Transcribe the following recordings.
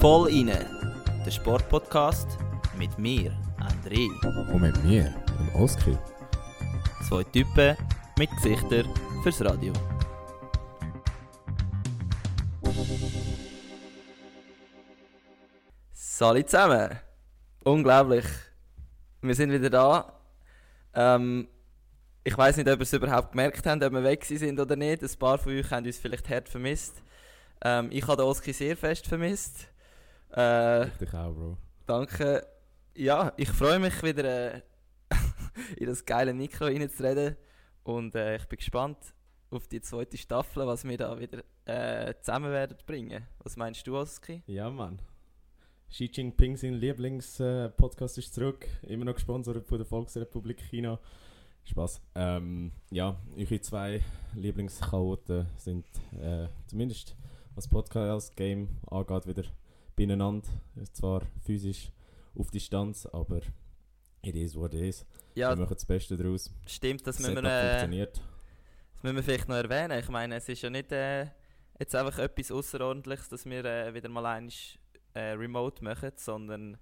Voll inne, der Sportpodcast mit mir, André. Und mit mir, dem Oskar. Zwei Typen mit Gesichtern fürs Radio. Salut zusammen! Unglaublich! Wir sind wieder da. Ähm, ich weiß nicht, ob ihr es überhaupt gemerkt habt, ob wir weg sind oder nicht. Ein paar von euch haben uns vielleicht hart vermisst. Ähm, ich habe den Oski sehr fest vermisst. Äh, Dich auch, Bro. Danke. Ja, ich freue mich wieder äh, in das geile Mikro reinzureden und äh, ich bin gespannt auf die zweite Staffel, was wir da wieder äh, zusammen werden bringen. Was meinst du, Oski? Ja, Mann. Xi Jinping, sein Lieblingspodcast, ist zurück. Immer noch gesponsert von der Volksrepublik China. Spaß. Ähm, ja, eure zwei Lieblingschaoten sind äh, zumindest was Podcast-Game angeht, wieder beieinander. Zwar physisch auf Distanz, aber it is what it is. Ja, Wir machen das Beste daraus. stimmt, das müssen, Setup wir, äh, funktioniert. das müssen wir vielleicht noch erwähnen. Ich meine, es ist ja nicht äh, jetzt einfach etwas Außerordentliches, dass wir äh, wieder mal eins äh, remote machen, sondern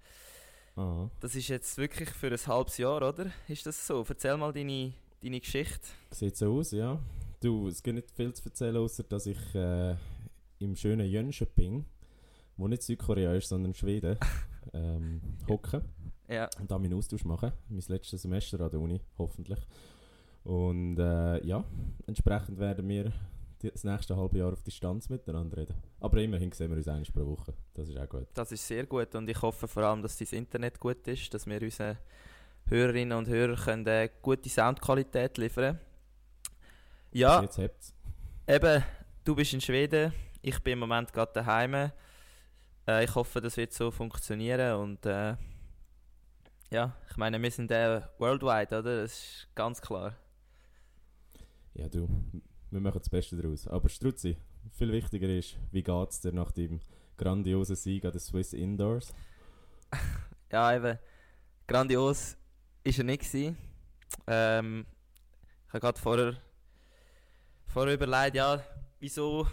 Aha. das ist jetzt wirklich für ein halbes Jahr, oder? Ist das so? Erzähl mal deine, deine Geschichte. Sieht so aus, ja. Du, es gibt nicht viel zu erzählen, außer dass ich äh, im schönen Jönköping, wo nicht Südkorea ist, sondern Schweden, ähm, hocke Ja, und da meinen Austausch mache. Mein letztes Semester an der Uni, hoffentlich. Und äh, ja, entsprechend werden wir das nächste halbe Jahr auf Distanz miteinander reden. Aber immerhin sehen wir uns einmal pro Woche. Das ist auch gut. Das ist sehr gut und ich hoffe vor allem, dass das Internet gut ist, dass wir unseren Hörerinnen und Hörern können, äh, gute Soundqualität liefern Ja, Jetzt habt's. eben, du bist in Schweden, ich bin im Moment gerade daheim. Äh, ich hoffe, das wird so funktionieren und äh, ja, ich meine, wir sind äh, worldwide, oder? Das ist ganz klar. Ja, du, wir machen das Beste daraus. Aber Struzzi, viel wichtiger ist, wie geht's dir nach dem grandiosen Sieg an den Swiss Indoors? Ja, eben, grandios ist er nicht. Ähm, ich habe gerade vorher, vorher überlegt, ja, wieso,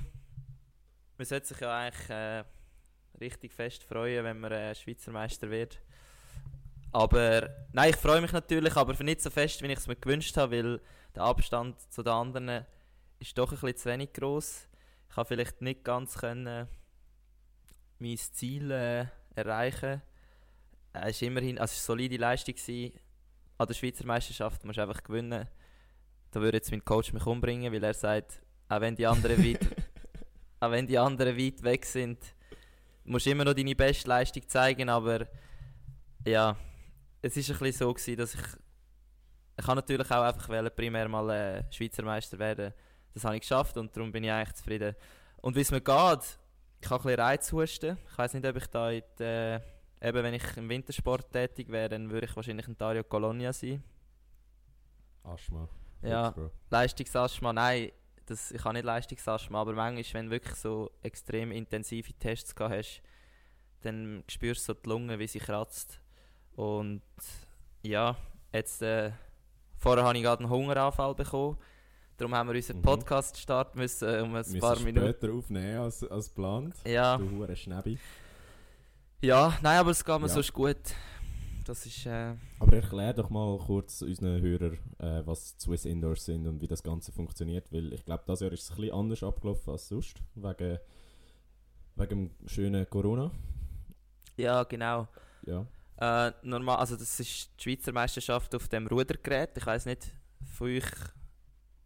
man sollte sich ja eigentlich äh, richtig fest freuen, wenn man äh, Schweizer Meister wird. Aber, nein, ich freue mich natürlich, aber nicht so fest, wie ich es mir gewünscht habe, weil der Abstand zu den anderen ist doch ein bisschen zu wenig groß. Ich habe vielleicht nicht ganz können mein Ziel äh, erreichen es ist immerhin, also es war eine solide Leistung gewesen. an der Schweizer Meisterschaft, musst du einfach gewinnen. Da würde jetzt mein Coach mich umbringen, weil er sagt, auch wenn die anderen weit, auch wenn die anderen weit weg sind, musst du immer noch deine beste Leistung zeigen, aber ja, es ist ein bisschen so gewesen, dass ich ich kann natürlich auch einfach wollen, primär mal äh, Schweizer Meister werden. Das habe ich geschafft und darum bin ich eigentlich zufrieden. Und wie es mir geht, ich habe ein bisschen Reizhusten. Ich weiß nicht, ob ich da in die, äh, Eben, wenn ich im Wintersport tätig wäre, dann würde ich wahrscheinlich in Dario Colonia sein. Asthma. Ja. Leistungsasthma, nein, das, ich habe nicht Leistungsasthma, aber manchmal, wenn du wirklich so extrem intensive Tests gehabt hast, dann spürst du so die Lunge, wie sie kratzt. Und ja, jetzt, äh, vorher habe ich gerade einen Hungeranfall bekommen. Darum haben wir unseren Mhm. Podcast starten müssen äh, um ein Wir paar müssen Minuten. später aufnehmen als, als geplant. Ja, Du hure Schnäbi. ja, nein, aber es geht mir Ja. sonst gut. Das ist, äh, Aber erklär doch mal kurz unseren Hörern, äh, was Swiss Indoors sind und wie das Ganze funktioniert, weil ich glaube, dieses Jahr ist es ein bisschen anders abgelaufen als sonst, wegen, wegen dem schönen Corona. ja, genau. Ja. Äh, normal, also das ist die Schweizer Meisterschaft auf dem Rudergerät. Ich weiß nicht, von euch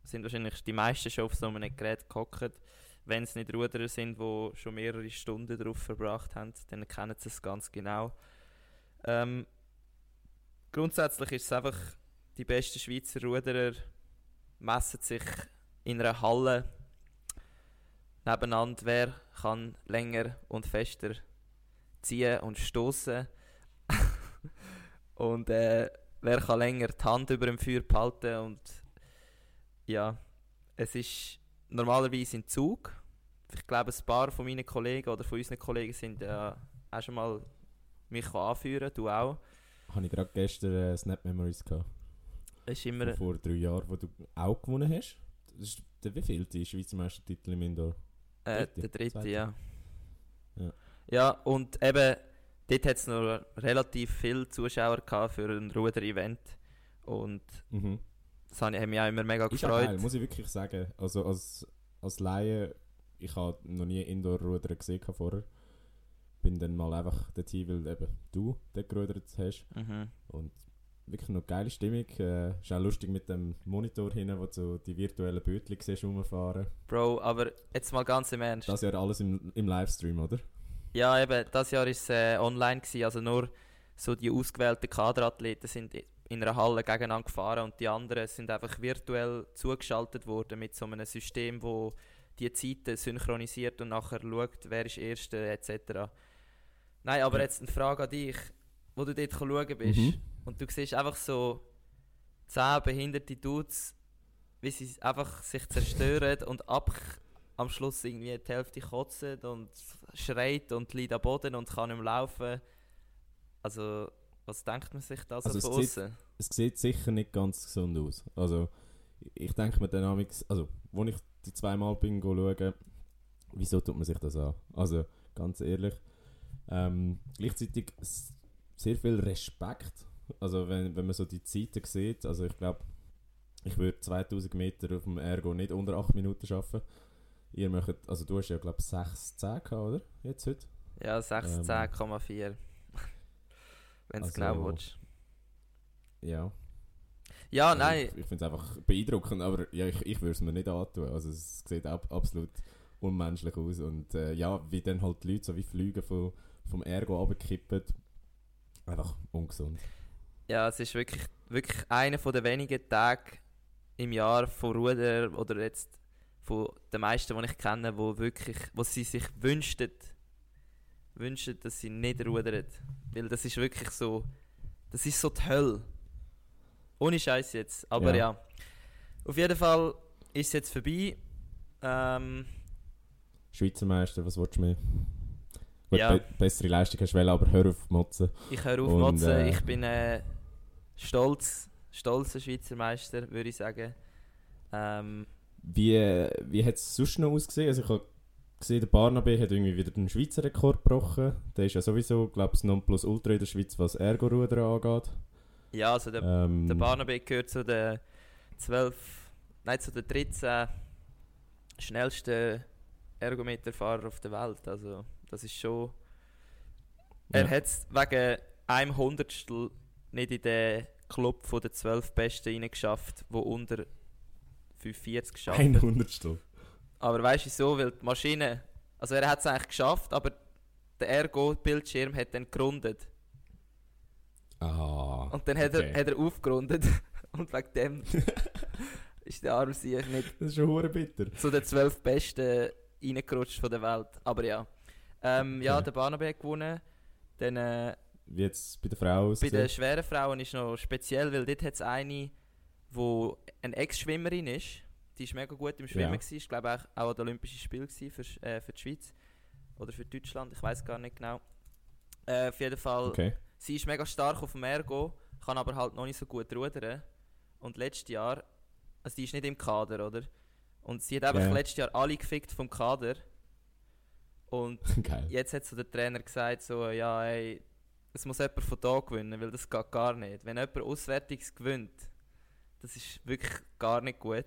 sind wahrscheinlich die meisten schon auf so einem Gerät gehockt. Wenn es nicht Ruderer sind, die schon mehrere Stunden darauf verbracht haben, dann kennen sie es ganz genau. Ähm, grundsätzlich ist es einfach, die besten Schweizer Ruderer messen sich in einer Halle nebeneinander, wer kann länger und fester ziehen und stoßen und äh, wer kann länger die Hand über dem Feuer behalten und ja, es ist normalerweise ein Zug. Ich glaube, ein paar von meinen Kollegen oder von unseren Kollegen sind äh, auch schon mal mich anführen, du auch. Habe ich gerade gestern äh, Snap Memories gehabt. Ist immer, Von vor drei Jahren, wo du auch gewonnen hast. das ist der wievielte Schweizer Meistertitel im Indoor? Äh, der dritte, ja. Ja. Ja, und eben, dort hat es noch relativ viele Zuschauer gehabt für ein Ruder-Event. Und Mhm. Das habe ich- hat mich auch immer mega Ist gefreut. geil, muss ich wirklich sagen. Also als, als Laie, ich habe noch nie Indoor-Rudern gesehen vorher. Bin dann mal einfach dorthin, weil eben du dort gerudert hast. Mhm. Und wirklich noch geile Stimmung. Äh, ist auch lustig mit dem Monitor hin, wo du die virtuellen Bötchen siehst rumfahren. Bro, aber jetzt mal ganz im Ernst. Das Jahr alles im, im Livestream, oder? Ja, eben, das Jahr war es äh, online, gewesen, also nur so die ausgewählten Kaderathleten sind in einer Halle gegeneinander gefahren und die anderen sind einfach virtuell zugeschaltet worden mit so einem System, wo die Zeiten synchronisiert und nachher schaut, wer ist Erster etc. Nein, aber jetzt eine Frage an dich, wo du dort schauen bist Mhm. und du siehst einfach so zehn behinderte Dudes, wie sie einfach sich zerstören und ab am Schluss irgendwie die Hälfte kotzen und schreit und liegt am Boden und kann nicht mehr laufen. Also, was denkt man sich da so Also es von sieht- außen? Es sieht sicher nicht ganz gesund aus. Also, ich denke mir dann also, wo ich die zweimal bin schauen, wieso tut man sich das an? Also, ganz ehrlich. Ähm, gleichzeitig sehr viel Respekt. Also, wenn, wenn man so die Zeiten sieht, also ich glaube, ich würde 2000 Meter auf dem Ergo nicht unter 8 Minuten schaffen. Ihr möchtet, also du hast ja glaube ich 6, 10 gehabt, oder? Jetzt heute? Ja, 16,4. Wenn es Ähm, genau also- willst. Ja. Ja, Also nein. Ich, ich finde es einfach beeindruckend, aber ja, ich, ich würde es mir nicht antun. Also es sieht ab, absolut unmenschlich aus. Und äh, ja, wie dann halt die Leute so wie Flüge von, vom Ergo runterkippen, einfach ungesund. Ja, es ist wirklich, wirklich einer von den wenigen Tage im Jahr von Ruder oder jetzt von den meisten, die ich kenne, wo wirklich, wo sie sich wünschten, wünschten, dass sie nicht rudern. Weil das ist wirklich so, das ist so die Hölle. Ohne Scheiß jetzt. Aber ja. Ja. Auf jeden Fall ist es jetzt vorbei. Ähm, Schweizer Meister, was willst du mehr? Gut, Ja. be bessere Leistung hast du wollen, aber hör auf Motzen. ich höre auf Und, Motzen. äh, Ich bin äh, stolz, stolzer Schweizer Meister, würde ich sagen. Ähm, Wie, wie hat es sonst noch ausgesehen? Also ich habe gesehen, der Barnaby hat irgendwie wieder den Schweizer Rekord gebrochen. Der ist ja sowieso, glaube ich, das Nonplusultra in der Schweiz, was Ergo-Ruder angeht. ja, also der Ähm, Der Barnaby gehört zu den 12, nein, zu den 13 schnellsten Ergometerfahrer auf der Welt. Also, das ist schon. Er Ja. hat es wegen einem Hundertstel nicht in den Club von den 12 Besten reingeschafft, wo unter 45 geschafft Ein Hundertstel. Aber weißt du so, weil die Maschine. Also, er hat es eigentlich geschafft, aber der Ergo-Bildschirm hat dann gerundet. Ah. Und dann hat, okay. er, hat er aufgerundet. Und wegen dem ist der Arm sich nicht Das ist schon bitter. zu den zwölf Besten reingerutscht von der Welt. Aber ja. Ähm, Ja, Okay. der Barnaby hat gewonnen. Dann äh, Wie jetzt bei der Frau bei den schweren Frauen ist noch speziell, weil dort hat es eine, die eine Ex-Schwimmerin ist. Die war mega gut im Schwimmen. Ja. Ich glaube auch, auch an den Olympischen Spielen für, äh, für die Schweiz. Oder für Deutschland, ich weiß gar nicht genau. Äh, auf jeden Fall, Okay. sie ist mega stark auf dem Ergo, kann aber halt noch nicht so gut rudern. Und letztes Jahr, also die ist nicht im Kader, oder? Und sie hat einfach Ja. letztes Jahr alle gefickt vom Kader. Und Geil. jetzt hat so der Trainer gesagt, so, ja, ey, es muss jemand von da gewinnen, weil das geht gar nicht. Wenn jemand Auswärtiges gewinnt, das ist wirklich gar nicht gut.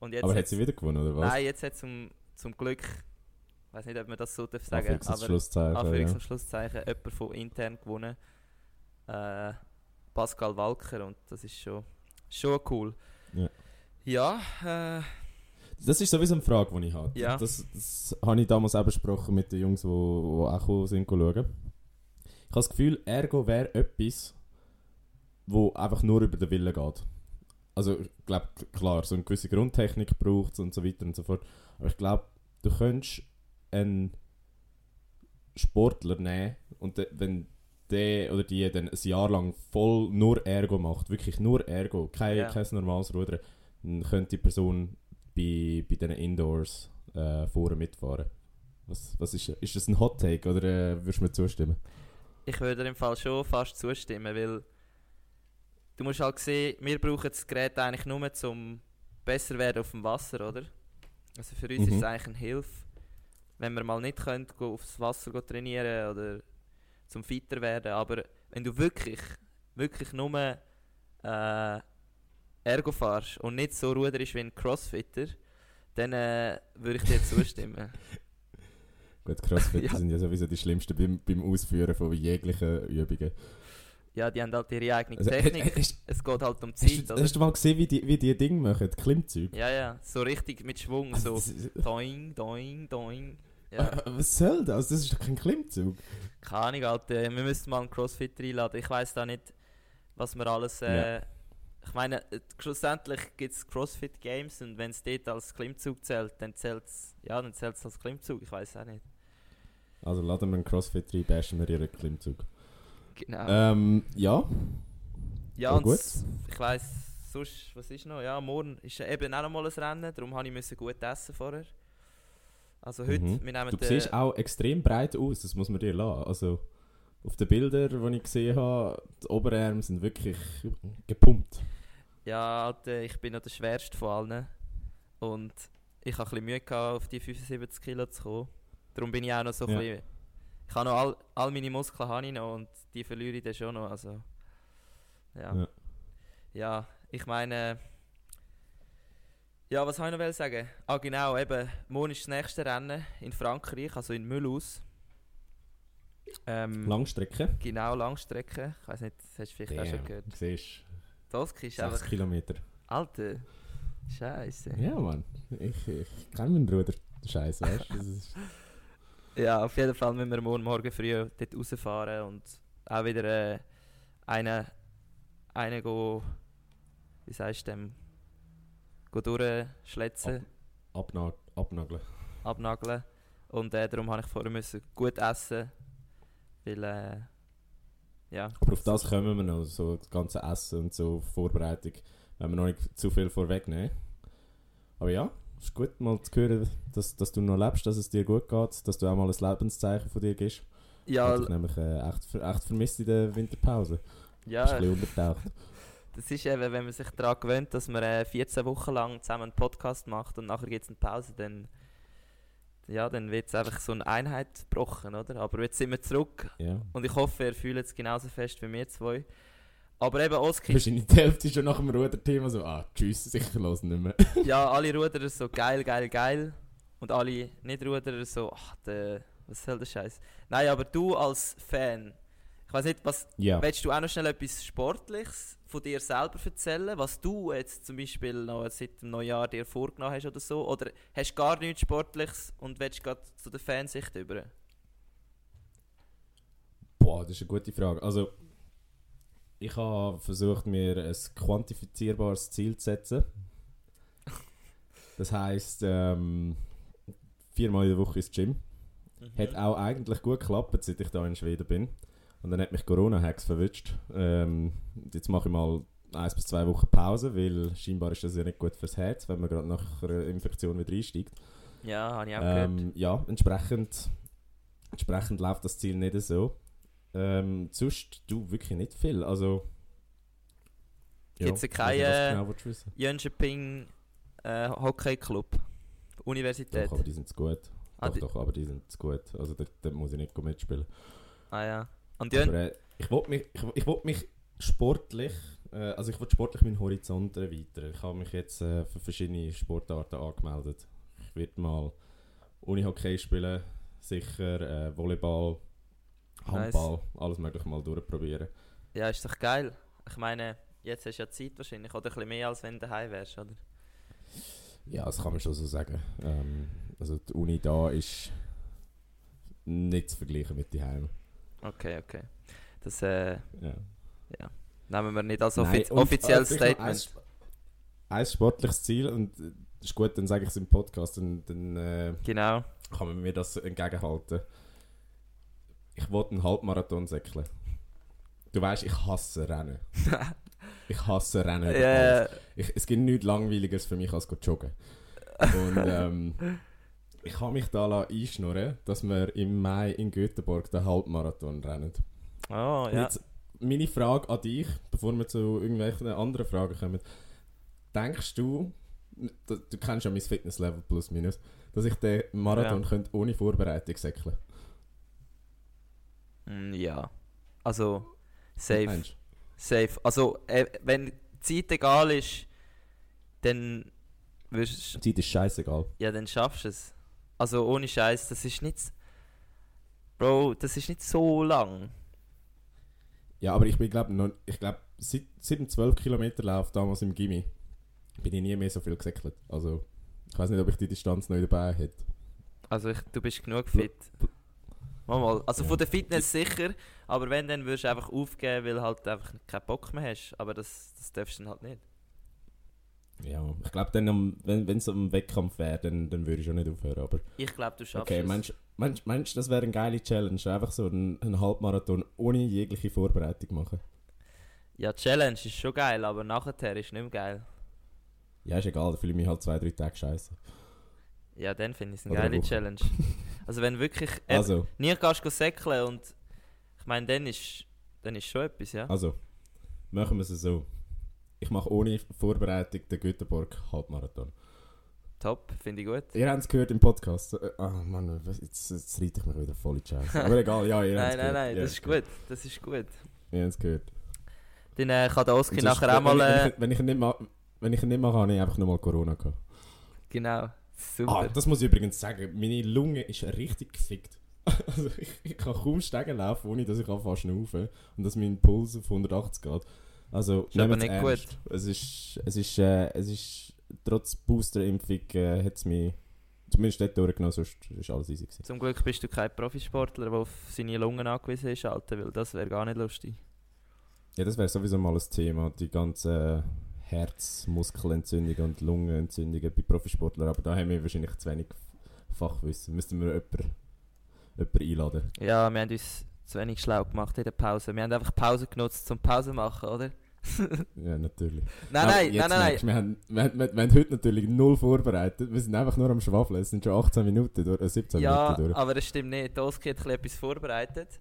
Und jetzt Aber hat sie wieder gewonnen, oder was? Nein, jetzt hat zum, zum Glück, ich weiß nicht, ob man das so darf sagen, und aber Schlusszeichen. Anführungs- ja. und Schlusszeichen, jemand von intern gewonnen. Äh, Pascal Walker und das ist schon, schon cool. Ja. Ja, äh, Das ist sowieso eine Frage, die ich habe. Ja. Das, das habe ich damals auch besprochen mit den Jungs, die, auch sind schauen. Ich habe das Gefühl, Ergo wäre etwas, wo einfach nur über den Willen geht. Also ich glaube, klar, so eine gewisse Grundtechnik braucht es und so weiter und so fort. Aber ich glaube, du könntest einen Sportler nehmen und wenn der oder die dann ein Jahr lang voll nur Ergo macht, wirklich nur Ergo, kein, Ja. kein normales Rudern, dann könnte die Person bei, bei diesen Indoors äh, vorne mitfahren. Was, was ist, ist das ein Hot Take oder äh, würdest du mir zustimmen? ich würde im Fall schon fast zustimmen, weil du musst halt sehen, wir brauchen das Gerät eigentlich nur zum besser werden auf dem Wasser, oder? Also für uns Mhm. ist es eigentlich eine Hilfe, wenn wir mal nicht können, go aufs Wasser go trainieren oder zum Fitter werden. Aber wenn du wirklich, wirklich nur äh, Ergo fährst und nicht so ruderst wie ein Crossfitter, dann äh, würde ich dir zustimmen. Gut, Crossfitter Ja. sind ja sowieso die schlimmsten beim, beim Ausführen von jeglichen Übungen. Ja, die haben halt ihre eigene Also, Technik. hast, es geht halt um hast, Zeit, du, oder? hast du mal gesehen, wie die, wie die Dinge machen, Klimmzüge? Ja, ja, so richtig mit Schwung, Also, so ist- doing, doing, doing. Ja. Äh, Was soll das? Das ist doch kein Klimmzug. Keine Ahnung, Alter. Wir müssten mal einen Crossfitter einladen. Ich weiß da nicht, was wir alles. Äh, Ja. Ich meine, äh, schlussendlich gibt es Crossfit Games und wenn es dort als Klimmzug zählt, dann zählt es ja, dann zählt's als Klimmzug. Ich weiß auch nicht. Also laden wir einen Crossfit rein, bashen wir ihren Klimmzug. Genau. Ähm, ja. ja, und gut. ich weiß sonst, was ist noch? Ja, morgen ist eben auch noch mal ein Rennen, darum habe ich müssen gut essen vorher. Also heute, Mhm. wir nehmen Du siehst auch extrem breit aus, das muss man dir lassen. Also auf den Bildern, die ich gesehen habe, die Oberarme sind wirklich gepumpt. Ja, Alter, ich bin noch der schwerste von allen. Und ich hatte ein bisschen Mühe, gehabt, auf die 75 Kilo zu kommen. Darum bin ich auch noch so ein Ja. bisschen... Ich habe noch all, all meine Muskeln habe ich noch und die verliere ich dann schon noch. Also, ja. Ja. ja. ich meine... Ja, was wollte ich noch sagen? Ah genau, eben, morgen ist das nächste Rennen in Frankreich, also in Mulhouse. Ähm, Langstrecke. Genau, Langstrecke. Ich weiß nicht, das hast du vielleicht auch schon gehört. Du siehst, Das ist 6 einfach... Kilometer. Alter, Scheiße. Ja, Mann. Ich, ich kenne meinen Bruder. Scheiße, weißt du? Ja, auf jeden Fall müssen wir morgen, morgen früh dort rausfahren und auch wieder äh, einen, einen go, wie sagst du dem, go durchschletzen, Abna abnageln. abnageln. Und äh, darum habe ich vorher müssen gut essen, weil, äh, ja. Aber auf das kommen wir noch, so das ganze Essen und so Vorbereitung, wenn wir noch nicht zu viel vorwegnehmen. Aber ja, ist gut mal zu hören, dass, dass du noch lebst, dass es dir gut geht, dass du auch mal ein Lebenszeichen von dir gibst. Ja, dich nämlich äh, echt, echt vermisst in der Winterpause. Bist ja, ein bisschen untertaucht. das ist eben, wenn man sich daran gewöhnt, dass man äh, 14 Wochen lang zusammen einen Podcast macht und nachher gibt es eine Pause, dann, ja, dann wird es einfach so eine Einheit gebrochen, oder? Aber jetzt sind wir zurück Ja. Und ich hoffe, ihr fühlt es genauso fest wie wir zwei. Aber eben Oski, Wahrscheinlich die Hälfte schon nach dem Ruderthema so, ah, tschüss, sicher los nicht mehr. ja, alle Ruderer so geil, geil, geil. Und alle Nicht-Ruderer so, ach, der, was soll der Scheiß? Nein, aber du als Fan, ich weiß nicht, was, Ja. willst du auch noch schnell etwas Sportliches von dir selber erzählen, was du jetzt zum Beispiel noch seit dem Neujahr dir vorgenommen hast oder so? Oder hast du gar nichts Sportliches und willst gerade zu der Fansicht über? Boah, das ist eine gute Frage. Also, ich habe versucht, mir ein quantifizierbares Ziel zu setzen. Das heisst, ähm, viermal in der Woche ins Gym. Hat auch eigentlich gut geklappt, seit ich da in Schweden bin. Und dann hat mich Corona-Hacks verwünscht. Ähm, jetzt mache ich mal eins bis zwei Wochen Pause, weil scheinbar ist das ja nicht gut fürs Herz, wenn man gerade nach einer Infektion wieder einsteigt. Ja, habe ich auch gehört. Ähm, ja, entsprechend, entsprechend läuft das Ziel nicht so. Ähm, sonst, du, wirklich nicht viel. Also, Gibt's ja ich weiß keine- nicht, was genau. Jönköping äh, Hockey Club. Universität. Doch, aber die sind zu gut. Ah, Doch, aber die sind zu gut. Also, da, da muss ich nicht mitspielen. Ah ja. Und Jön Aber äh, ich wollte mich, ich, ich wollt mich sportlich, äh, also ich wollte sportlich meinen Horizont erweitern. Ich habe mich jetzt äh, für verschiedene Sportarten angemeldet. Ich werde mal Unihockey spielen, sicher, äh, Volleyball, Nice. Handball, alles mögliche mal durchprobieren. ja, ist doch geil. Ich meine, jetzt hast du ja Zeit wahrscheinlich. Oder ein bisschen mehr, als wenn du daheim wärst, oder? Ja, das kann man schon so sagen. Ähm, also die Uni da ist nicht zu vergleichen mit die Heim. Okay, okay. Das äh, Ja. nehmen wir nicht als Nein, offiz und, offizielles äh, vielleicht noch Statement. Ein, ein sportliches Ziel und äh, ist gut, dann sage ich es im Podcast, dann, dann äh, Genau. kann man mir das entgegenhalten. Ich wollte einen Halbmarathon säckeln. Du weißt, ich hasse Rennen. Ich hasse Rennen. Ja, Ich, es gibt nichts Langweiliges für mich als joggen. Und ähm, ich habe mich da einschnurren, dass wir im Mai in Göteborg den Halbmarathon rennen. oh, ja. Jetzt meine Frage an dich, bevor wir zu irgendwelchen anderen Fragen kommen. Denkst du, du, du kennst ja mein Fitnesslevel plus minus, dass ich den Marathon Ja. könnte ohne Vorbereitung säckeln. Mm, ja. Also, safe. Safe. Also, äh, wenn die Zeit egal ist, dann wirst du? Zeit ist scheißegal. ja, dann schaffst du es. Also ohne Scheiß, das ist nicht. Bro, das ist nicht so lang. Ja, aber ich bin, glaube ich glaube, seit, dem 12 Kilometer Lauf damals im Gimmi bin ich nie mehr so viel gesäckelt. Also, ich weiß nicht, ob ich die Distanz noch dabei hätte. Also ich, du bist genug fit. Mal, mal. Also Ja. von der Fitness sicher, aber wenn, dann würdest du einfach aufgeben, weil halt einfach keinen Bock mehr hast. Aber das, das darfst du dann halt nicht. Ja, ich glaube, dann, wenn es am Wettkampf wäre, dann, dann würde ich schon nicht aufhören. Aber Ich glaube, du schaffst okay, es. meinst- meinst du, das wäre eine geile Challenge? Einfach so einen, einen Halbmarathon ohne jegliche Vorbereitung machen? Ja, Challenge ist schon geil, aber nachher ist nicht mehr geil. Ja, ist egal, da fühle ich mich halt zwei, drei Tage scheiße. Ja, dann finde ich es eine Oder geile. Challenge. Also wenn wirklich eben Also, nie gehst du säckeln und ich meine, dann ist, dann ist schon etwas, ja. also, machen wir es so. Ich mache ohne Vorbereitung den Göteborg Halbmarathon. Top, finde ich gut. Ihr habt es gehört im Podcast. Äh, Ah, Mann, was- jetzt, jetzt reite ich mich wieder voll in die Scheiße. Aber egal, ja, ihr habt Nein, es nein, gehört. nein, Ihr das habt's ist gut. Das ist gut. Ihr habt es gehört. Dann äh, kann der Oski nachher auch mal. wenn, Äh, ich, wenn, ich ihn nicht mache, wenn ich nicht mache, habe ich einfach nochmal Corona gehabt. genau. Super. Ah, das muss ich übrigens sagen. Meine Lunge ist richtig gefickt. Also ich, ich kann kaum Stegen laufen, ohne dass ich anfange zu schnaufen und dass mein Puls auf 180 geht. Also, Ist aber nicht ernst. Es ist, es ist, äh, es ist, trotz Boosterimpfung äh, hat es mich zumindest dort durchgenommen, sonst ist alles easy gewesen. Zum Glück bist du kein Profisportler, der auf seine Lungen angewiesen ist, Alter, weil das wäre gar nicht lustig. Ja, das wäre sowieso mal ein Thema, die ganze Herzmuskelentzündung und Lungenentzündungen bei Profisportlern, aber da haben wir wahrscheinlich zu wenig Fachwissen. Müssten wir jemanden, jemanden einladen. Ja, wir haben uns zu wenig schlau gemacht in der Pause. Wir haben einfach Pause genutzt zum Pause machen, oder? Ja, natürlich. Nein, Aber nein, nein, nein, Wir haben, wir, haben, wir, haben heute natürlich null vorbereitet. Wir sind einfach nur am Schwafeln. Es sind schon 18 Minuten durch, äh, 17 Ja, Minuten durch. aber das stimmt nicht. Der Oski hat etwas vorbereitet.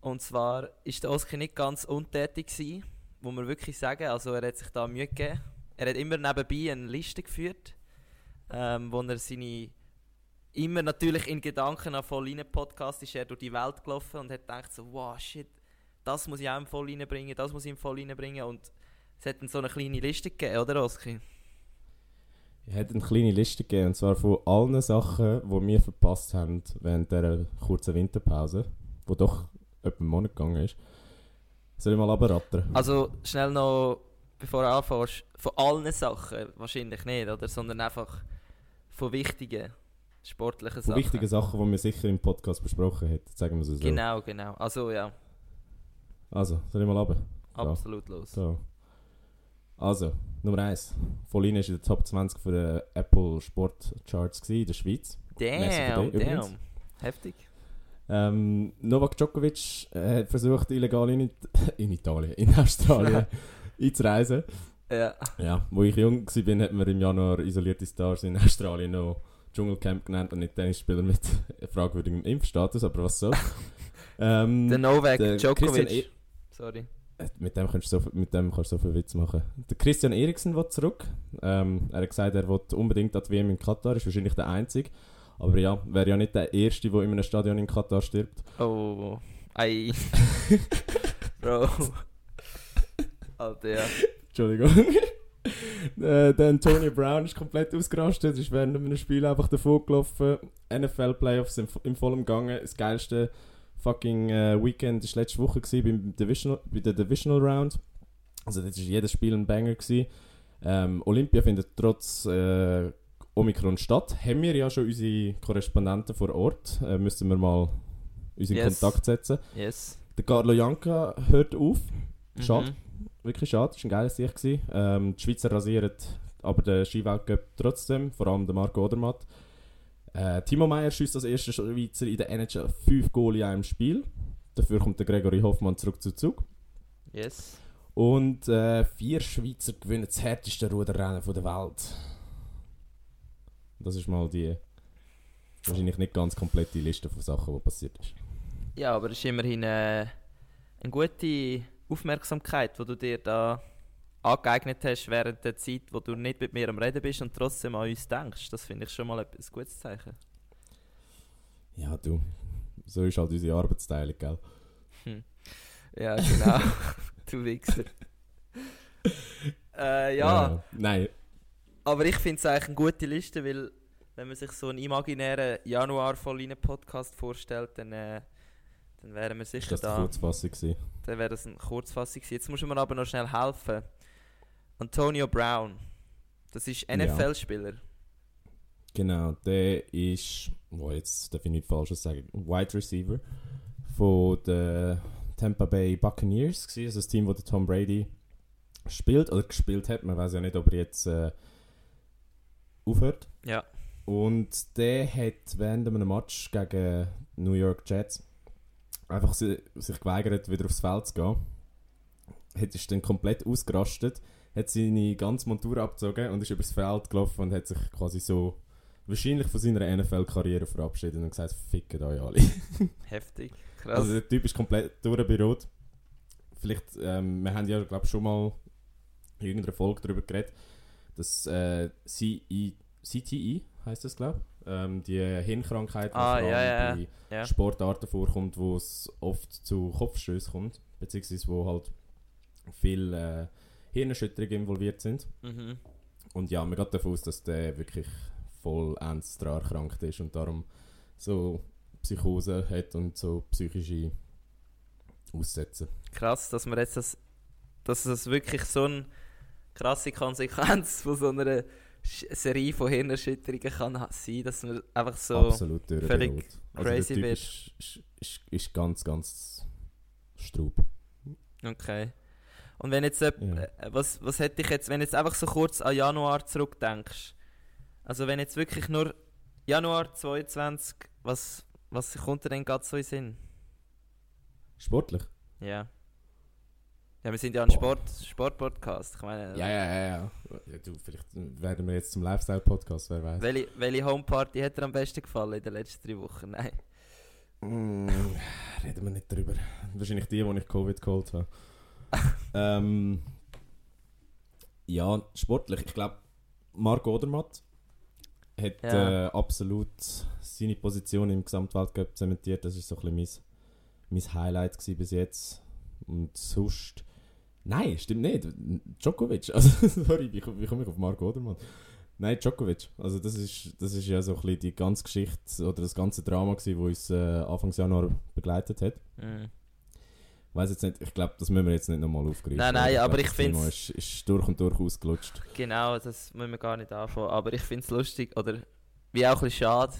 Und zwar war der Oski nicht ganz untätig, gewesen, muss man wirklich sagen. Also er hat sich da Mühe gegeben. Er hat immer nebenbei eine Liste geführt, ähm, wo er seine... Immer natürlich in Gedanken an voll Podcast ist er durch die Welt gelaufen und hat gedacht so, wow, shit, das muss ich auch im voll reinbringen, das muss ich im voll reinbringen. Und es hat dann so eine kleine Liste gegeben, oder Oski? Ich hätte eine kleine Liste gegeben, und zwar von allen Sachen, die wir verpasst haben während dieser kurzen Winterpause, die doch etwa einen Monat gegangen ist. Soll ich mal abrattern? Also schnell noch, bevor du anfängst, von allen Sachen wahrscheinlich nicht, oder? Sondern einfach von wichtigen sportlichen Von Sachen. wichtigen Sachen, die wir sicher im Podcast besprochen hätten, sagen wir es so. Genau, genau. Also ja, Also, soll ich mal runter? Ja. absolut los. So. Also, Nummer 1. Volin ist in der Top 20 von den Apple Sport Charts gewesen, in der Schweiz. Damn, übrigens. damn. Heftig. Ähm, Novak Djokovic äh, hat versucht, illegal in, It in Italien, in Australien einzureisen. Ja. Ja, wo ich jung war, hat man im Januar isolierte Stars in Australien noch Dschungelcamp genannt und nicht Tennisspieler mit fragwürdigem Impfstatus, aber was soll's. ähm, Der Novak der Djokovic. E- Sorry. Äh, Mit dem, kannst du so, mit dem kannst du so viel Witz machen. Der Christian Eriksen will zurück. Ähm, er hat gesagt, er will unbedingt an die WM in Katar. Ist wahrscheinlich der Einzige. Aber ja, wäre ja nicht der Erste, der in einem Stadion in Katar stirbt. Oh. Ei. Bro. Alter, ja. Entschuldigung. äh, der Antonio Brown ist komplett ausgerastet. Ist während einem Spiel einfach davon gelaufen. NFL Playoffs im, im vollen Gange. Das geilste fucking äh, Weekend war letzte Woche gewesen, beim Divisional, bei der Divisional Round. Also das war jedes Spiel ein Banger. Gewesen. Ähm, Olympia findet trotz äh, Omikron statt. Haben wir ja schon unsere Korrespondenten vor Ort. Äh, müssen wir mal uns in Yes. Kontakt setzen. Yes. Der Carlo Janka hört auf. Schade. Mhm. Wirklich schade, das war ein geiles Sicht. gewesen. Ähm, die Schweizer rasieren aber den Skiweltcup trotzdem, vor allem der Marco Odermatt. Äh, Timo Meyer schießt als erster Schweizer in der NHL 5 Goal in einem Spiel. Dafür kommt der Gregory Hoffmann zurück zu Zug. Yes. Und äh, vier Schweizer gewinnen das härteste Ruderrennen der Welt. Das ist mal die wahrscheinlich nicht ganz komplette Liste von Sachen, die passiert ist. Ja, aber es ist immerhin äh, eine gute Aufmerksamkeit, die du dir da angeeignet hast während der Zeit, wo du nicht mit mir am Reden bist und trotzdem an uns denkst. Das finde ich schon mal ein gutes Zeichen. Ja, du. So ist halt unsere Arbeitsteilung, gell? Hm. Ja, genau. du Wichser. äh, ja. ja. Nein. Aber ich finde es eigentlich eine gute Liste, weil wenn man sich so einen imaginären Januar voll in Podcast vorstellt, dann, äh, dann wären wir sicher das da. Eine Kurzfassung gewesen. Dann wäre das eine Kurzfassung gewesen. Jetzt muss man aber noch schnell helfen. Antonio Brown. Das ist NFL-Spieler. Genau, der ist, oh, jetzt darf ich nicht Falsches sagen, Wide Receiver von den Tampa Bay Buccaneers gewesen, also das Team, wo der Tom Brady spielt oder gespielt hat. Man weiß ja nicht, ob er jetzt äh, aufhört. Ja. Und der hat während einem Match gegen New York Jets einfach si sich geweigert, wieder aufs Feld zu gehen. Hat ist dann komplett ausgerastet, hat seine ganze Montur abgezogen und ist übers Feld gelaufen und hat sich quasi so wahrscheinlich von seiner NFL-Karriere verabschiedet und gesagt, fickt euch alle. Heftig, krass. Also der Typ ist komplett durchberot. Vielleicht, ähm, wir haben ja, glaube ich, schon mal in irgendeiner Folge darüber geredet, dass äh, CTE heißt das, glaube ich, ähm, die Hirnkrankheit, die Ah, vor ja, allem ja, bei ja. Sportarten vorkommt, wo es oft zu Kopfstößen kommt, beziehungsweise wo halt viel äh, Hirnerschütterungen involviert sind. Mhm. Und ja, man geht davon aus, dass der wirklich voll ernst daran erkrankt ist und darum so Psychose hat und so psychische Aussätze. Krass, dass man jetzt das, dass es wirklich so eine krasse Konsequenz von so einer Serie von Hirnerschütterungen kann sein, dass man einfach so Absolut völlig. Also crazy der Typ wird. ist, ist, ist, ist ganz, ganz straub. Okay. Und wenn jetzt, Ja. äh, was, was hätte ich jetzt, wenn jetzt einfach so kurz an Januar zurückdenkst, also wenn jetzt wirklich nur Januar 22, was, was kommt dir denn gerade so in Sinn? Sportlich? Ja. Ja, wir sind ja ein. Sport, Sportpodcast. Ich meine, Ja, ja, ja, ja. ja du, vielleicht werden wir jetzt zum Lifestyle-Podcast, wer weiß. welche, welche Homeparty hat dir am besten gefallen in den letzten drei Wochen? Nein. Mm, reden wir nicht drüber. Wahrscheinlich die, die ich Covid geholt habe. ähm, ja, sportlich. Ich glaube, Marc Odermatt hat Ja. äh, absolut seine Position im Gesamtweltcup zementiert. Das war so ein bisschen mein, mein Highlight bis jetzt. Und sonst... Nein, stimmt nicht. Djokovic. Also, sorry, wie, komm- wie komme ich auf Marc Odermatt? Nein, Djokovic. Also das ist, das ist ja so ein bisschen die ganze Geschichte oder das ganze Drama das uns äh, Anfangs Januar begleitet hat. Mhm. Weiß jetzt nicht, ich glaube, das müssen wir jetzt nicht nochmal aufgreifen. Nein, nein, glaub, aber ich das Thema find's- Ist, ist durch und durch ausgelutscht. Genau, das müssen wir gar nicht anfangen. Aber ich finde es lustig, oder wie auch ein bisschen schade,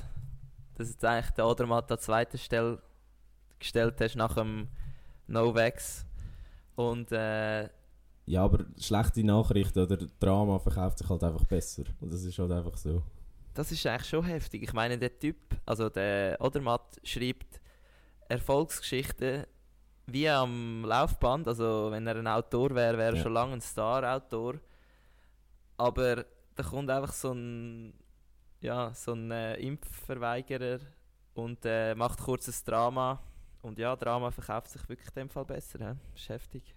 dass jetzt eigentlich der Odermatt an zweiter Stelle gestellt hast nach dem Novax. Und äh, Ja, aber schlechte Nachrichten oder Drama verkauft sich halt einfach besser. Und das ist halt einfach so. das ist eigentlich schon heftig. Ich meine, der Typ, also der Odermatt schreibt Erfolgsgeschichten wie am Laufband. Also wenn er ein Autor wäre, wäre er Ja. schon lange ein Star-Autor. Aber da kommt einfach so ein, ja, so ein äh, Impfverweigerer und äh, macht kurzes Drama. Und ja, Drama verkauft sich wirklich in dem Fall besser. He? Das ist heftig.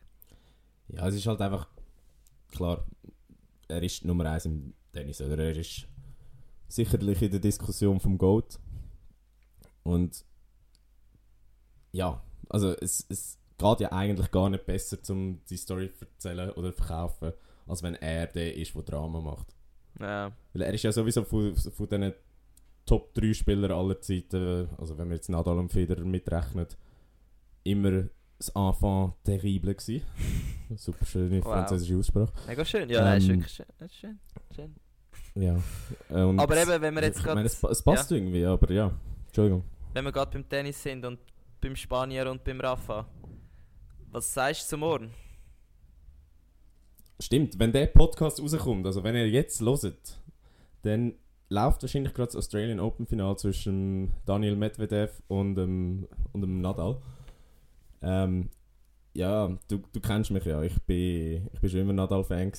Ja, es ist halt einfach klar, er ist Nummer eins im Tennis, oder? Er ist sicherlich in der Diskussion vom GOAT. Und ja, also es, es geht ja eigentlich gar nicht besser, um die Story zu erzählen oder verkaufen, als wenn er der ist, der Drama macht. Ja, Weil er ist ja sowieso von, von diesen Top 3 Spielern aller Zeiten, also wenn wir jetzt Nadal und Federer mitrechnet, immer das Enfant terrible gewesen. Super schöne Wow. französische Aussprache. mega schön. Ja, nein, ist Ähm, wirklich schön. Ist schön. schön. Ja. Und Aber eben, wenn wir jetzt ich gerade meine, es, es passt irgendwie, aber ja. Entschuldigung. wenn wir gerade beim Tennis sind und beim Spanier und beim Rafa, was sagst du zum Morgen? Stimmt, wenn der Podcast rauskommt, also wenn ihr jetzt loset, dann läuft wahrscheinlich gerade das Australian Open Final zwischen Daniel Medvedev und, ähm, und dem Nadal. Ähm, ja, du, du kennst mich ja, ich bin, ich bin schon immer Nadal-Fan.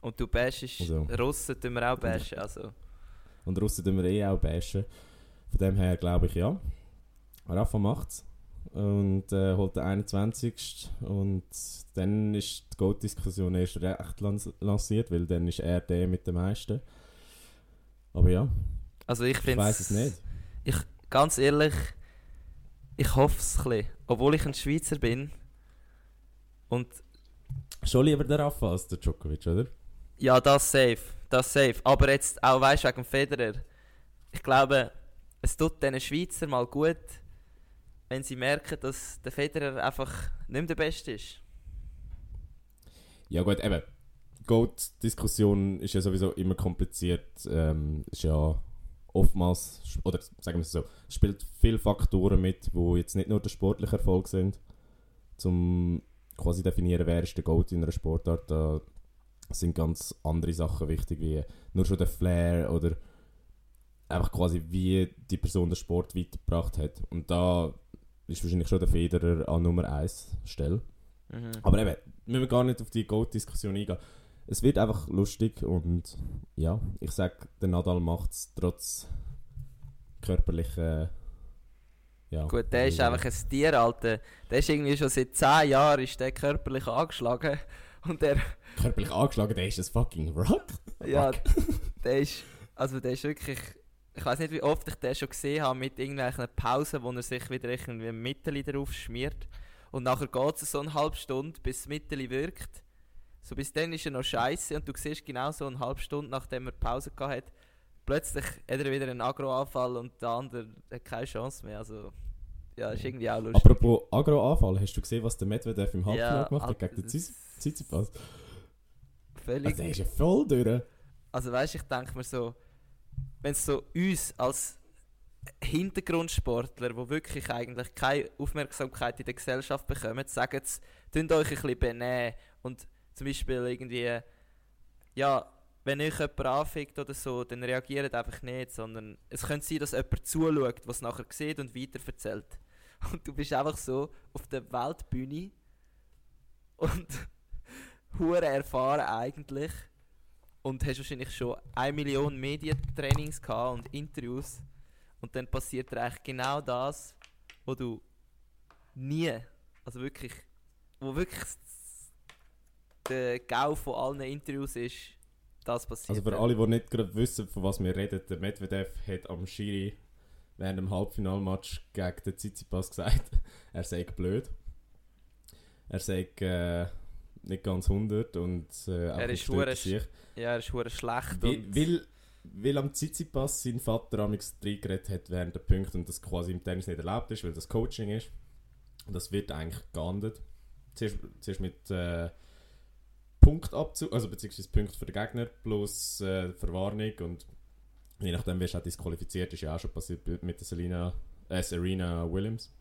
Und du bashst Also. Russen, tun wir auch bashen. Also, Und Russen tun wir eh auch bashen. Von dem her glaube ich ja. Rafa macht's. und äh, holt den 21. Und dann ist die Goat-Diskussion erst recht lanciert, weil dann ist er der mit den meisten. Aber ja, Also ich ich weiß es nicht. Ich, ganz ehrlich, ich hoffe es ein bisschen. Obwohl ich ein Schweizer bin. Und Schon lieber der Rafa als der Djokovic, oder? ja, das safe. Das safe. Aber jetzt auch, weißt du, wegen dem Federer. Ich glaube, es tut diesen Schweizer mal gut, wenn sie merken, dass der Federer einfach nicht mehr der Beste ist. Ja gut, eben. Goat-Diskussion ist ja sowieso immer kompliziert. Ähm, ist ja oftmals, oder sagen wir es so, spielt viele Faktoren mit, wo jetzt nicht nur der sportliche Erfolg sind, zum quasi definieren, wer ist der Goat in einer Sportart. Da sind ganz andere Sachen wichtig, wie nur schon der Flair oder einfach quasi, wie die Person den Sport weitergebracht hat. Und da ist wahrscheinlich schon der Federer an Nummer 1 Stelle. Mhm. Aber eben, müssen wir gar nicht auf die Goat-Diskussion eingehen. Es wird einfach lustig und ja, ich sag, der Nadal macht es trotz körperlichen. Ja, Gut, der ist einfach ein Tier, Alter. Der ist irgendwie schon seit 10 Jahren ist der körperlich angeschlagen. Und der, Körperlich angeschlagen, der ist ein fucking Rock. ja, der ist, also der ist wirklich, ich weiß nicht, wie oft ich den schon gesehen habe mit irgendwelchen Pausen, wo er sich wieder irgendwie ein Mittel drauf schmiert. Und nachher geht es so eine halbe Stunde, bis das Mittel wirkt. So bis dann ist er noch scheiße und du siehst genau so eine halbe Stunde, nachdem er Pause gehabt hat, plötzlich hat er wieder einen Agroanfall und der andere hat keine Chance mehr. Also, ja, ist irgendwie auch lustig. Apropos Agro-Anfall, hast du gesehen, was der Medvedev im Halbfinale gemacht hat gegen den Tsitsipas? Völlig Also, der ist ja voll durch. Also weißt ich denke mir so, wenn es so uns als Hintergrundsportler, wo wirklich eigentlich keine Aufmerksamkeit in der Gesellschaft bekommen, sagen sie, tun euch ein bisschen benehmen und zum Beispiel irgendwie, ja, wenn euch jemand anfickt oder so, dann reagiert einfach nicht, sondern es könnte sein, dass jemand zuschaut, was nachher sieht und weiter erzählt. Und du bist einfach so auf der Weltbühne und hure erfahren eigentlich und hast wahrscheinlich schon eine Million Medientrainings gehabt und Interviews und dann passiert dir eigentlich genau das, wo du nie, also wirklich, wo wirklich der Gau von allen Interviews ist, das passiert. Also für dann. alle, die nicht gerade wissen, von was wir reden, der Medvedev hat am Schiri während dem Halbfinalmatch gegen den Tsitsipas gesagt, er sei blöd. Er sei äh, nicht ganz 100 und äh, auch Er ist Sieg. Ja, er ist schlecht Weil, weil, weil am Tsitsipas sein Vater amigs reingeredet hat während der Punkte und das quasi im Tennis nicht erlaubt ist, weil das Coaching ist. Und das wird eigentlich geahndet. Zuerst, zuerst mit äh, Punktabzug, also beziehungsweise Punkte für den Gegner plus äh, Verwarnung und je nachdem wirst du auch disqualifiziert, ist ja auch schon passiert mit der Selina, äh, Serena Williams.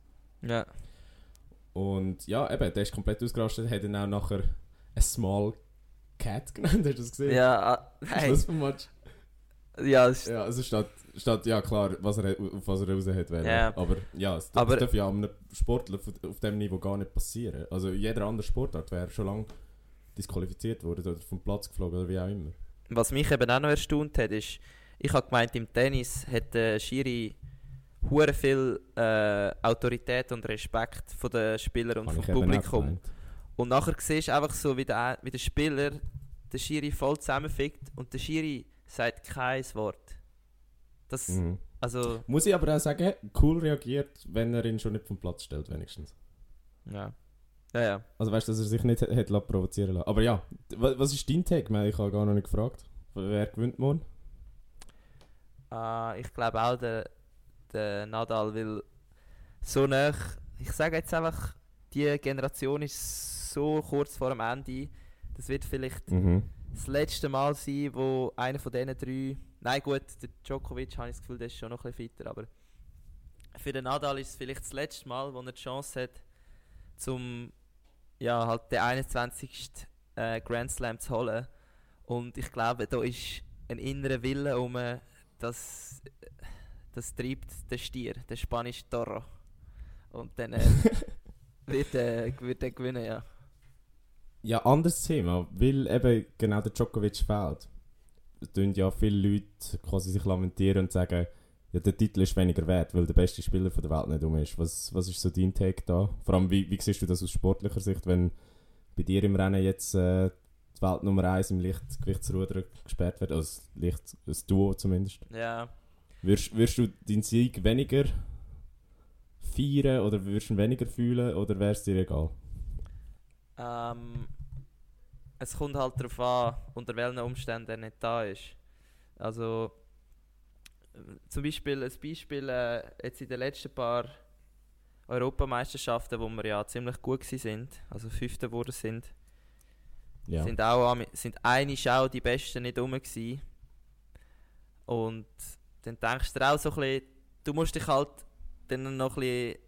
ja. Und ja, eben, der ist komplett ausgerastet, hat dann auch nachher ein Small Cat genannt, hast du das gesehen? Ja, ah, Am hey, Schluss vom Match. ja, es ist, Ja, also steht, steht ja klar, was er, auf was er raus hat wollen. Ja. Aber ja, es, Aber- das darf ja einem Sportler auf, auf dem Niveau gar nicht passieren. Also jeder andere Sportart wäre schon lange disqualifiziert worden oder vom Platz geflogen oder wie auch immer. Was mich eben auch noch erstaunt hat, ist, ich habe gemeint, im Tennis hat der Schiri hure viel äh, Autorität und Respekt von den Spielern und Habe vom Publikum. Und nachher siehst du einfach so, wie der, wie der Spieler den Schiri voll zusammenfickt und der Schiri sagt kein Wort. Das, Mhm. also, Muss ich aber auch sagen, cool reagiert, wenn er ihn schon nicht vom Platz stellt, wenigstens. ja. Ja, ja. Also weißt du, dass er sich nicht hat lassen provozieren lassen. Aber ja, wa- was ist dein Take? Ich habe gar noch nicht gefragt. Wer gewinnt morgen? Äh, ich glaube auch, der, der Nadal will so nach. Ich sage jetzt einfach, die Generation ist so kurz vor dem Ende. Das wird vielleicht Mhm. das letzte Mal sein, wo einer von diesen drei. Nein, gut, der Djokovic habe ich das Gefühl, der ist schon noch ein bisschen fitter, aber für den Nadal ist es vielleicht das letzte Mal, wo er die Chance hat, zum ja, halt den 21. Äh, Grand Slam zu holen. Und ich glaube, da ist ein innerer Wille um, das, das treibt der Stier, der spanische Toro. Und dann äh, wird, äh, wird er gewinnen, ja. Ja, anderes Thema, weil eben genau der Djokovic fehlt. Es tun ja viele Leute quasi sich lamentieren und sagen, ja, der Titel ist weniger wert, weil der beste Spieler von der Welt nicht um ist. Was, was ist so dein Take da? Vor allem, wie, wie siehst du das aus sportlicher Sicht, wenn bei dir im Rennen jetzt äh, die Welt Nummer 1 im Lichtgewichtsruder gesperrt wird, also Licht, das Duo zumindest? Ja. Würdest, würdest du deinen Sieg weniger feiern oder würdest du ihn weniger fühlen oder wäre es dir egal? Ähm, es kommt halt darauf an, unter welchen Umständen er nicht da ist. Also, zum Beispiel, ein Beispiel äh, jetzt in den letzten paar Europameisterschaften, wo wir ja ziemlich gut sind, also Fünfte geworden sind, Ja. sind auch sind eine Schau die Besten nicht rum gewesen. Und dann denkst du auch so ein bisschen, du musst dich halt dann noch ein bisschen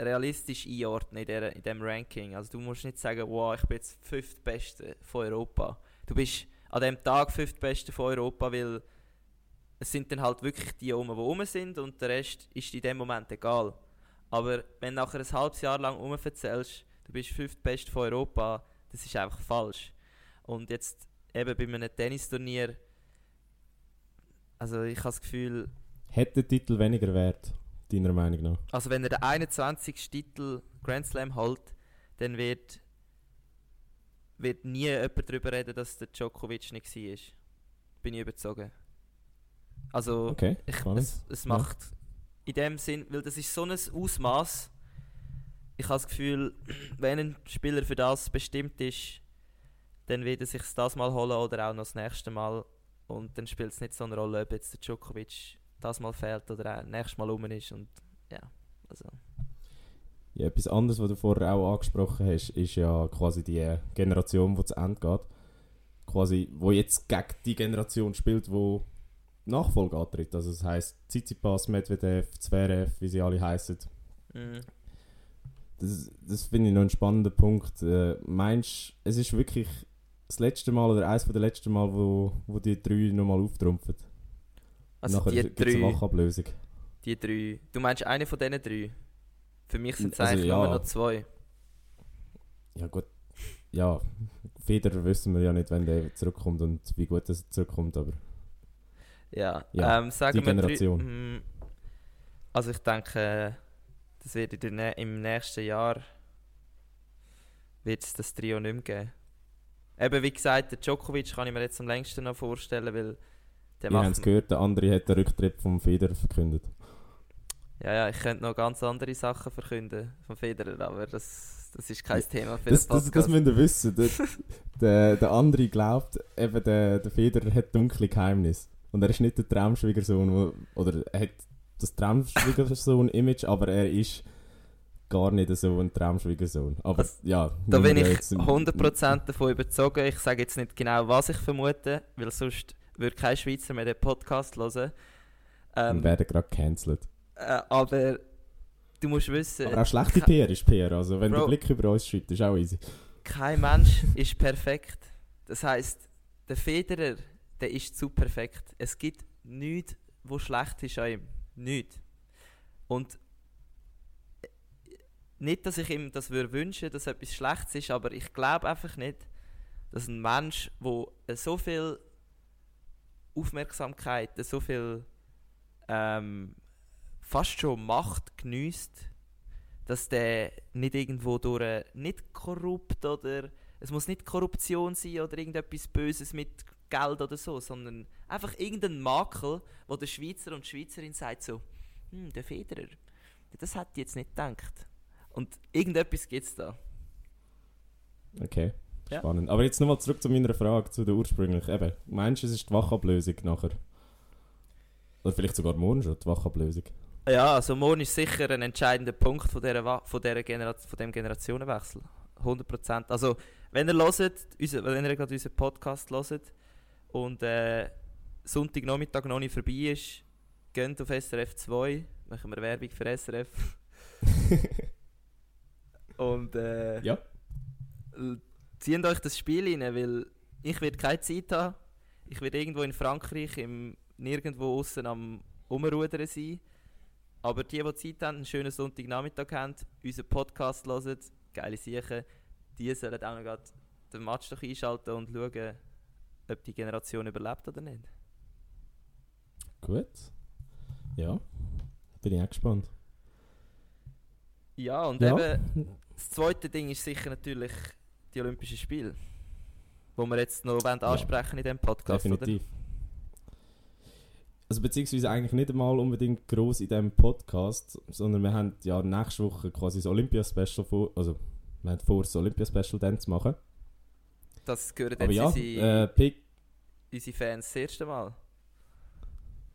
realistisch einordnen in, der, in dem Ranking. Also du musst nicht sagen, wow, ich bin jetzt fünftbeste von Europa. Du bist an dem Tag fünftbeste von Europa, weil es sind dann halt wirklich die um, die rum sind und der Rest ist in dem Moment egal. Aber wenn du nachher ein halbes Jahr lang umverzählst, du bist fünftbeste von Europa, das ist einfach falsch. Und jetzt eben bei einem Tennisturnier, also ich habe das Gefühl, Hat der Titel weniger Wert, deiner Meinung nach? also wenn er den 21. Titel Grand Slam holt, dann wird, wird nie jemand darüber reden, dass der Djokovic nicht war. Bin ich überzogen. Also Okay, ich, es, es Ja. macht in dem Sinn, weil das ist so ein Ausmaß. Ich habe das Gefühl, wenn ein Spieler für das bestimmt ist, dann wird er sich das mal holen oder auch noch das nächste Mal. Und dann spielt es nicht so eine Rolle, ob jetzt der Djokovic das mal fehlt oder auch nächstes Mal rum ist. Und ja, also. Ja, etwas anderes, was du vorher auch angesprochen hast, ist ja quasi die Generation, die zu Ende geht. Quasi, wo jetzt gegen die Generation spielt, wo Nachfolge antritt. Also das heisst Tsitsipas, Medvedev, Zverev, wie sie alle heißen. Mm. Das, das finde ich noch einen spannenden Punkt. Äh, meinst du, es ist wirklich das letzte Mal oder eines der letzten Mal, wo, wo die drei nochmal auftrumpfen? Also Nachher die gibt's eine drei, Wachablösung. die drei. Du meinst eine von diesen drei? Für mich sind es Also eigentlich ja. nur noch zwei. Ja gut, ja, Federer wissen wir ja nicht, wenn der zurückkommt und wie gut er zurückkommt, aber Ja, Ja, ähm, sagen die wir Generation. Mm, also ich denke, das wird im nächsten Jahr wird es das Trio nicht mehr geben. Eben wie gesagt, der Djokovic kann ich mir jetzt am längsten noch vorstellen, weil der ihr habt macht... es gehört, der andere hat den Rücktritt vom Federer verkündet. Ja, ja, ich könnte noch ganz andere Sachen verkünden von Federer, aber das, das ist kein Thema für Das, den das, das Podcast. müsst ihr wissen. Der, der, der andere glaubt, eben der, der Federer hat dunkle Geheimnisse. Und er ist nicht der Traumschwiegersohn, oder er hat das Traumschwiegersohn-Image, aber er ist gar nicht so ein Traumschwiegersohn. Aber Also, ja, Da bin ich jetzt- 100% davon überzogen. Ich sage jetzt nicht genau, was ich vermute, weil sonst würde kein Schweizer mehr den Podcast hören. Wir Ähm, werden gerade cancelled. äh, aber du musst wissen, Aber auch schlechte PR ist PR. Also wenn Bro. der Blick über uns schreibt, ist auch easy. kein Mensch ist perfekt. Das heißt, der Federer, der ist zu perfekt. Es gibt nichts, wo schlecht ist an ihm. Nichts. Und äh, nicht, dass ich ihm das würde wünschen, dass etwas Schlechtes ist, aber ich glaube einfach nicht, dass ein Mensch, der so viel Aufmerksamkeit, so viel ähm, fast schon Macht genießt, dass der nicht irgendwo durch äh, nicht korrupt oder es muss nicht Korruption sein oder irgendetwas Böses mit Geld oder so, sondern einfach irgendein Makel, wo der Schweizer und die Schweizerin sagt so, hm, der Federer, das hat die jetzt nicht gedacht. Und irgendetwas gibt es da. Okay, Ja. spannend. Aber jetzt nochmal zurück zu meiner Frage, zu der ursprünglichen. Eben, meinst du, es ist die Wachablösung nachher? Oder vielleicht sogar morgen schon, die Wachablösung? Ja, also morgen ist sicher ein entscheidender Punkt von, dieser, von, dieser Genera von dem Generationenwechsel. 100%. Also, wenn ihr hört, unser, wenn ihr gerade unseren Podcast hört und äh, Sonntagnachmittag noch nicht vorbei ist, geht auf SRF 2, machen wir Werbung für SRF. und äh, Ja. zieht euch das Spiel rein, weil ich werde keine Zeit haben. Ich werde irgendwo in Frankreich im, nirgendwo außen am Umrudern sein. Aber die, die Zeit haben, einen schönen Sonntagnachmittag haben, unseren Podcast hören, geile Sachen, die sollen auch noch den Match doch einschalten und schauen, ob die Generation überlebt oder nicht. Gut. Ja, bin ich auch gespannt. Ja, und Ja. eben, das zweite Ding ist sicher natürlich die Olympischen Spiele. Wo wir jetzt noch wollen ansprechen in diesem Podcast, Definitiv. Also beziehungsweise eigentlich nicht einmal unbedingt groß in diesem Podcast, sondern wir haben ja nächste Woche quasi das Olympia-Special vor, also wir haben vor, das Olympia-Special dann zu machen. Das gehören jetzt ja, unsere, äh, unsere Fans das erste Mal.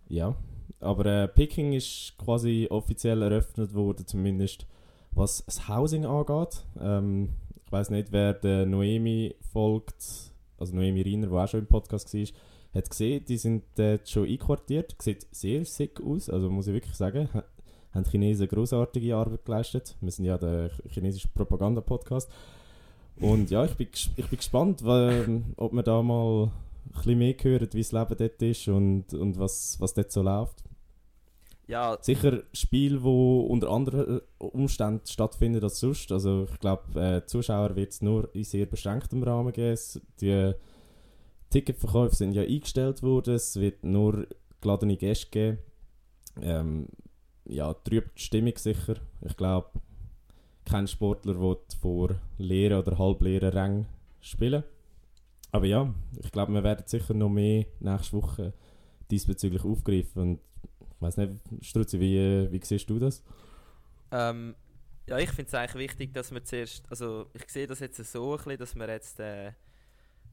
ja, aber äh, Peking ist quasi offiziell eröffnet worden, zumindest was das Housing angeht. Ähm, ich weiß nicht, wer der Noemi folgt, also Noemi Riener, die auch schon im Podcast war, hat gesehen, die sind dort schon einquartiert. Sieht sehr sick aus, also muss ich wirklich sagen. Ha- Haben die Chinesen großartige Arbeit geleistet. Wir sind ja der chinesische Propaganda-Podcast. Und ja, ich bin, ich bin gespannt, weil, ob wir da mal ein bisschen mehr hören, wie das Leben dort ist und, und was, was dort so läuft. Ja, Sicher Spiel, wo unter anderen äh, Umständen stattfindet als sonst. Also ich glaube, äh, Zuschauer wird es nur in sehr beschränktem Rahmen geben. Die Ticketverkäufe sind ja eingestellt worden. Es wird nur geladene Gäste geben. Ähm, ja, trübt die Stimmung sicher. Ich glaube, kein Sportler wird vor leeren oder halbleeren Rängen spielen. Aber ja, ich glaube, wir werden sicher noch mehr nächste Woche diesbezüglich aufgreifen. Und ich weiß nicht, Strutzi, wie, wie siehst du das? Ähm, ja, ich finde es eigentlich wichtig, dass wir zuerst, also ich sehe das jetzt so ein bisschen, dass wir jetzt äh,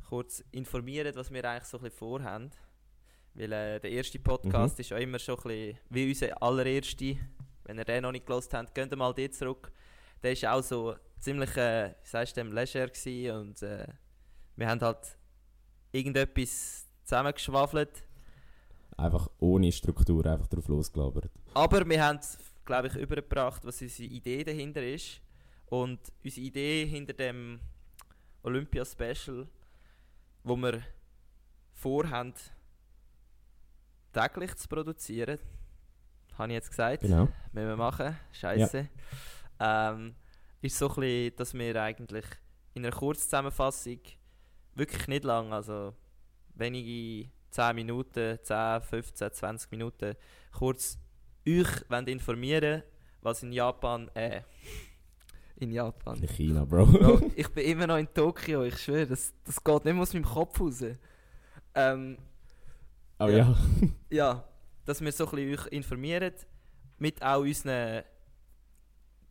kurz informieren, was wir eigentlich so ein bisschen vorhaben. Weil äh, der erste Podcast ist ja immer schon ein bisschen wie unser allererste. Wenn ihr den noch nicht gelost habt, geht mal dort zurück. Der ist auch so ziemlich, äh, wie sagst du, leger und äh, wir haben halt irgendetwas zusammengeschwafelt. Einfach ohne Struktur, einfach drauf losgelabert. Aber wir haben, glaube ich, übergebracht, was unsere Idee dahinter ist. Und unsere Idee hinter dem Olympia-Special, wo wir vorhaben, täglich zu produzieren, habe ich jetzt gesagt, Genau. müssen wir machen, scheiße. Ähm, ist so ein bisschen, dass wir eigentlich in einer Kurzzusammenfassung, wirklich nicht lang, also wenige 10 Minuten, 10, 15, 20 Minuten, kurz euch wollen informieren was in Japan, äh, in Japan. In China, Bro. Bro, ich bin immer noch in Tokio, ich schwöre, das, das geht nicht mehr aus meinem Kopf raus. Ähm, Aber Ja. ja. ja, dass wir so ein bisschen euch informieren, mit auch unseren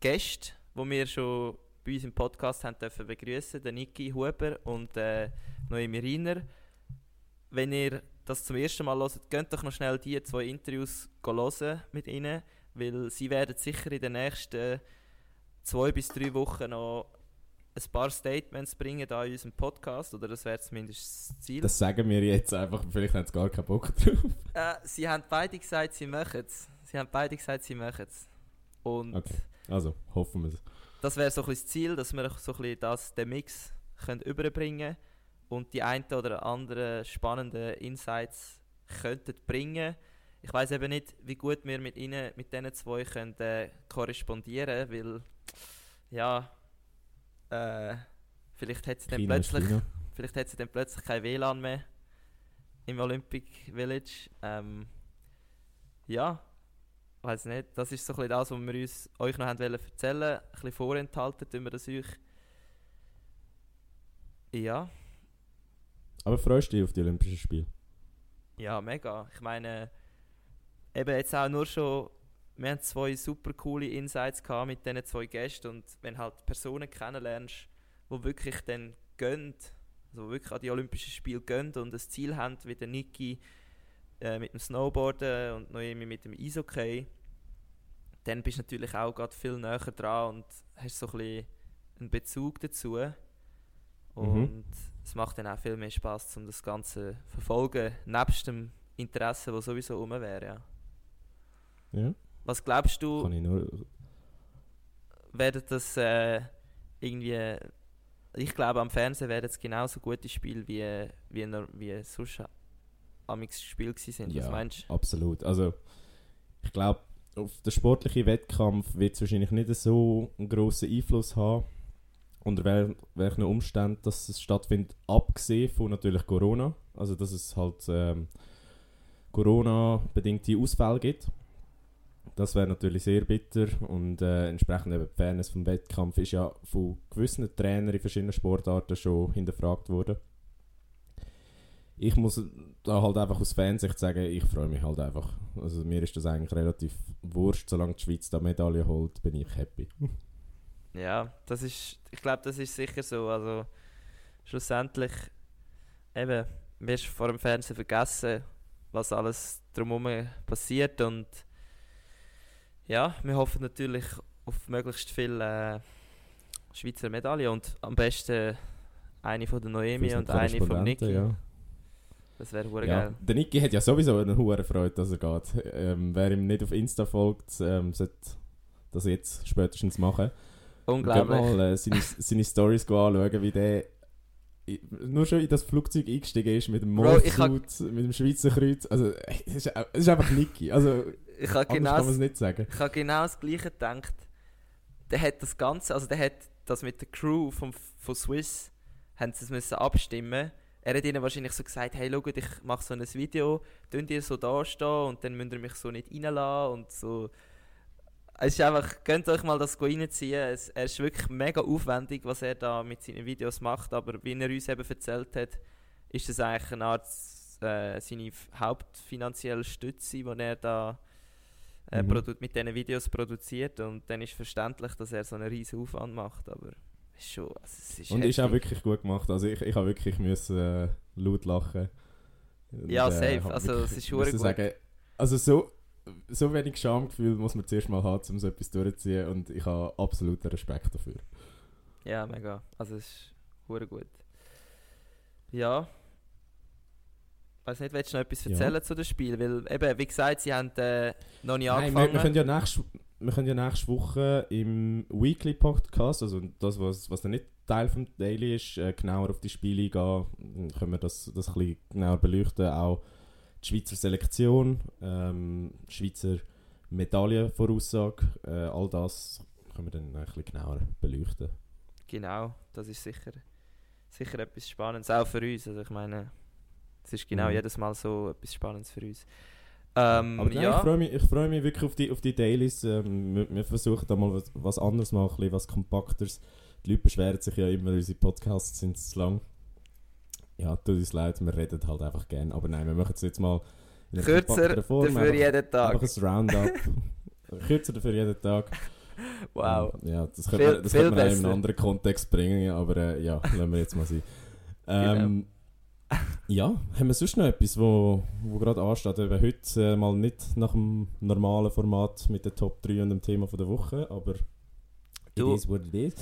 Gästen, die wir schon bei uns im Podcast haben dürfen begrüßen, den Niki Huber und äh, Noemi Riener. Wenn ihr das zum ersten Mal hört, könnt doch noch schnell die zwei Interviews hören mit ihnen, weil sie werden sicher in den nächsten zwei bis drei Wochen noch ein paar Statements bringen da in unserem Podcast, oder das wäre zumindest das Ziel. Das sagen wir jetzt einfach, vielleicht haben sie gar keinen Bock drauf. Äh, sie haben beide gesagt, sie machen es. Sie haben beide gesagt, sie machen es. Und Okay. Also, hoffen wir es. das wäre so ein das Ziel, dass wir so ein bisschen das, den Mix können überbringen und die ein oder anderen spannenden Insights könnten bringen. Ich weiß eben nicht, wie gut wir mit ihnen, mit diesen zwei können, äh, korrespondieren, weil ja, äh, vielleicht hat sie dann China plötzlich. Vielleicht hat sie dann plötzlich kein WLAN mehr im Olympic Village. Ähm, ja, weiß nicht. Das ist so ein bisschen das, was wir uns, euch noch haben wollen erzählen Ein bisschen vorenthalten, tun wir das euch. Ja, Aber freust du dich auf die Olympischen Spiele? ja, mega. Ich meine, eben jetzt auch nur schon, wir haben zwei super coole Insights gehabt mit diesen zwei Gästen und wenn halt Personen kennenlernst, die wirklich dann gehen, also die wirklich an die Olympischen Spiele gehen und ein Ziel haben, wie der Niki äh, mit dem Snowboarden und Noemi mit dem Eishockey, dann bist du natürlich auch gerade viel näher dran und hast so ein bisschen einen Bezug dazu. Und es macht dann auch viel mehr Spaß, um das Ganze zu verfolgen, nebst dem Interesse, das sowieso rum wäre. Ja. Ja. Was glaubst du, Kann ich nur. werden das äh, irgendwie. Ich glaube, am Fernsehen werden es genauso gute Spiele wie, wie, wie sonst amix Spiel gewesen sind. Was Ja, meinst absolut. Also, ich glaube, auf den sportlichen Wettkampf wird es wahrscheinlich nicht so einen grossen Einfluss haben. Unter wel welchen Umständen dass es stattfindet, abgesehen von natürlich Corona. Also, dass es halt ähm, Corona-bedingte Ausfälle gibt. das wäre natürlich sehr bitter und äh, entsprechend eben die Fairness vom Wettkampf ist ja von gewissen Trainern in verschiedenen Sportarten schon hinterfragt worden. Ich muss da halt einfach aus Fansicht sagen, ich freue mich halt einfach. Also mir ist das eigentlich relativ wurscht, solange die Schweiz da Medaille holt, bin ich happy. Ja, das ist, ich glaube, das ist sicher so. Also schlussendlich, eben, wirst vor dem Fernsehen vergessen, was alles drumherum passiert und ja, wir hoffen natürlich auf möglichst viele äh, Schweizer Medaillen und am besten eine von der Noemi und eine vom Korrespondenten, Niki. Ja. Das wäre hure Ja. geil. Der Niki hat ja sowieso eine hohe Freude, dass er geht. Ähm, wer ihm nicht auf Insta folgt, ähm, sollte das jetzt spätestens machen. Und geht Unglaublich. mal äh, seine, seine Stories anschauen, wie der nur schon in das Flugzeug eingestiegen ist mit dem Morphsuit, mit dem Schweizer Kreuz. Also, es ist, es ist einfach Niki. Also, Ich anders genau, kann nicht sagen. ich habe genau das Gleiche gedacht. Der hat das Ganze, also der hat das mit der Crew vom, von Swiss, haben sie es müssen abstimmen. Er hat ihnen wahrscheinlich so gesagt, hey, schaut, ich mache so ein Video, könnt ihr so da stehen und dann müsst ihr mich so nicht reinlassen und so. Es ist einfach, könnt euch mal das reinziehen. Es, er ist wirklich mega aufwendig, was er da mit seinen Videos macht, aber wie er uns eben erzählt hat, ist das eigentlich eine Art äh, seine hauptfinanzielle Stütze, die er da äh, Mhm. mit diesen Videos produziert und dann ist verständlich, dass er so einen riesen Aufwand macht, aber schon, also es ist Und ist auch wirklich gut gemacht. Also, ich, ich habe wirklich müssen, äh, laut lachen. Und, Ja, safe. hab Also, wirklich es ist müssen gut. sagen, Also, so, so wenig Schamgefühl muss man zuerst mal haben, um so etwas durchzuziehen. Und ich habe absoluten Respekt dafür. Ja, mega. Also es ist hure gut. Ja. Weiß nicht, willst du noch etwas Ja. erzählen zu dem Spiel? Weil eben, wie gesagt, sie haben äh, noch nicht Nein, wir, angefangen. wir, können ja nächste, wir können ja nächste Woche im Weekly Podcast, also das, was, was dann nicht Teil vom Daily ist, äh, genauer auf die Spiele eingehen. Dann können wir das, das ein bisschen genauer beleuchten. Auch die Schweizer Selektion, ähm, Schweizer Medaillenvoraussage, äh, all das können wir dann ein bisschen genauer beleuchten. Genau, das ist sicher, sicher etwas Spannendes, auch für uns. Also ich meine, es ist genau Mhm. jedes Mal so etwas Spannendes für uns. Ähm, Aber nein, ich ja, freue mich, ich freu mich wirklich auf die, auf die Dailies. Ähm, wir, wir versuchen da mal was, was anderes bisschen was Kompakteres. Die Leute beschweren sich ja immer, unsere Podcasts sind zu lang. Ja, tut uns leid, wir reden halt einfach gerne. Aber nein, wir machen es jetzt mal in kürzer Form. dafür einfach, jeden Tag. einfach ein Roundup. kürzer dafür jeden Tag. Wow. Ja, das Viel- könnte man, das viel könnte man auch in einem anderen Kontext bringen, aber äh, ja, lassen wir jetzt mal sein. Ähm, Ja, haben wir sonst noch etwas, wo, wo gerade ansteht? Eben heute äh, mal nicht nach dem normalen Format mit den Top 3 und dem Thema von der Woche, aber Du- it is what it is.